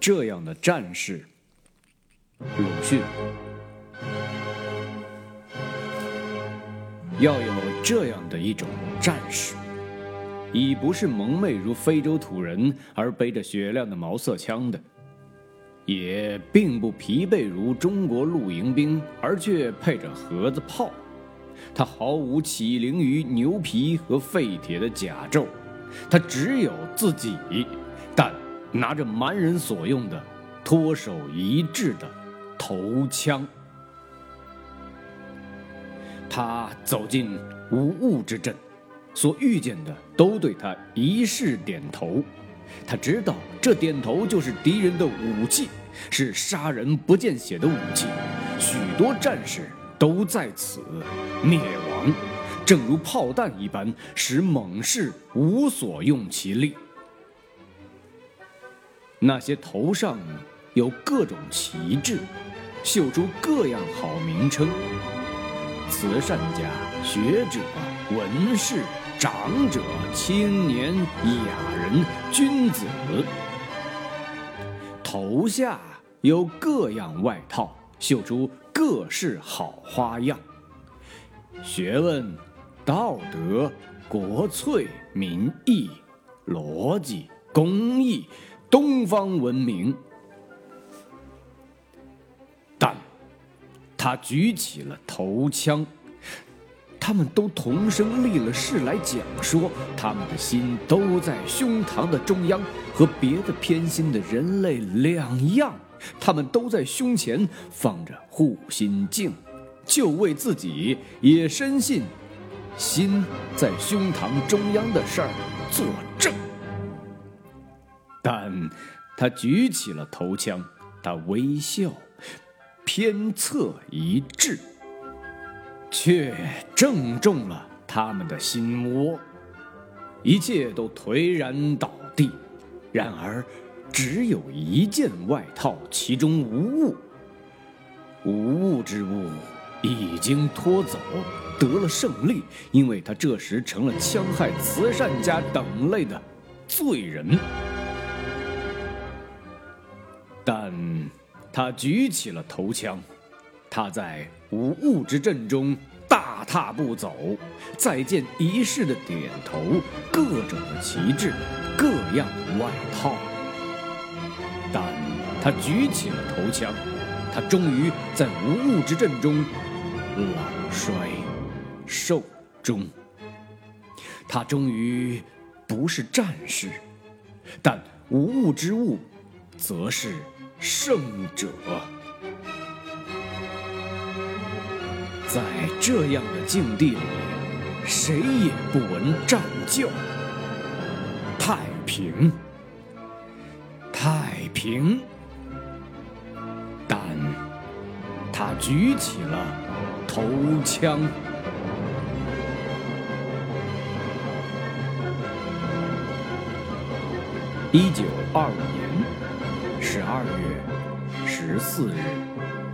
这样的战士。鲁迅要有这样的一种战士，已不是蒙昧如非洲土人而背着雪亮的毛瑟枪的，也并不疲惫如中国露营兵而却配着盒子炮。他毫无起灵于牛皮和废铁的甲胄，他只有自己，拿着蛮人所用的脱手一致的头枪。他走进无物之阵，所遇见的都对他一视点头。他知道这点头就是敌人的武器，是杀人不见血的武器。许多战士。都在此灭亡，正如炮弹一般，使猛士无所用其力。那些头上有各种旗帜，绣出各样好名称：慈善家、学者、文士、长者、青年、雅人、君子。头下有各样外套，绣出。各式好花样，学问、道德、国粹、民意、逻辑、工艺、东方文明。但，他举起了头枪，他们都同声立了誓来讲说，他们的心都在胸膛的中央，和别的偏心的人类两样。他们都在胸前放着护心镜，就为自己也深信心在胸膛中央的事儿作证。但他举起了头枪，他微笑，偏侧一掷，却正中了他们的心窝，一切都颓然倒地。然而。只有一件外套，其中无物。无物之物已经拖走，得了胜利，因为他这时成了戕害慈善家等类的罪人。但他举起了头枪，他在无物之阵中大踏步走，再见仪式的点头，各种的旗帜，各样的外套。但他举起了头枪，他终于在无物之阵中老衰寿终。他终于不是战士，但无物之物，则是胜者。在这样的境地里，谁也不闻战叫，太平。太平，但他举起了头枪。一九二五年十二月十四日。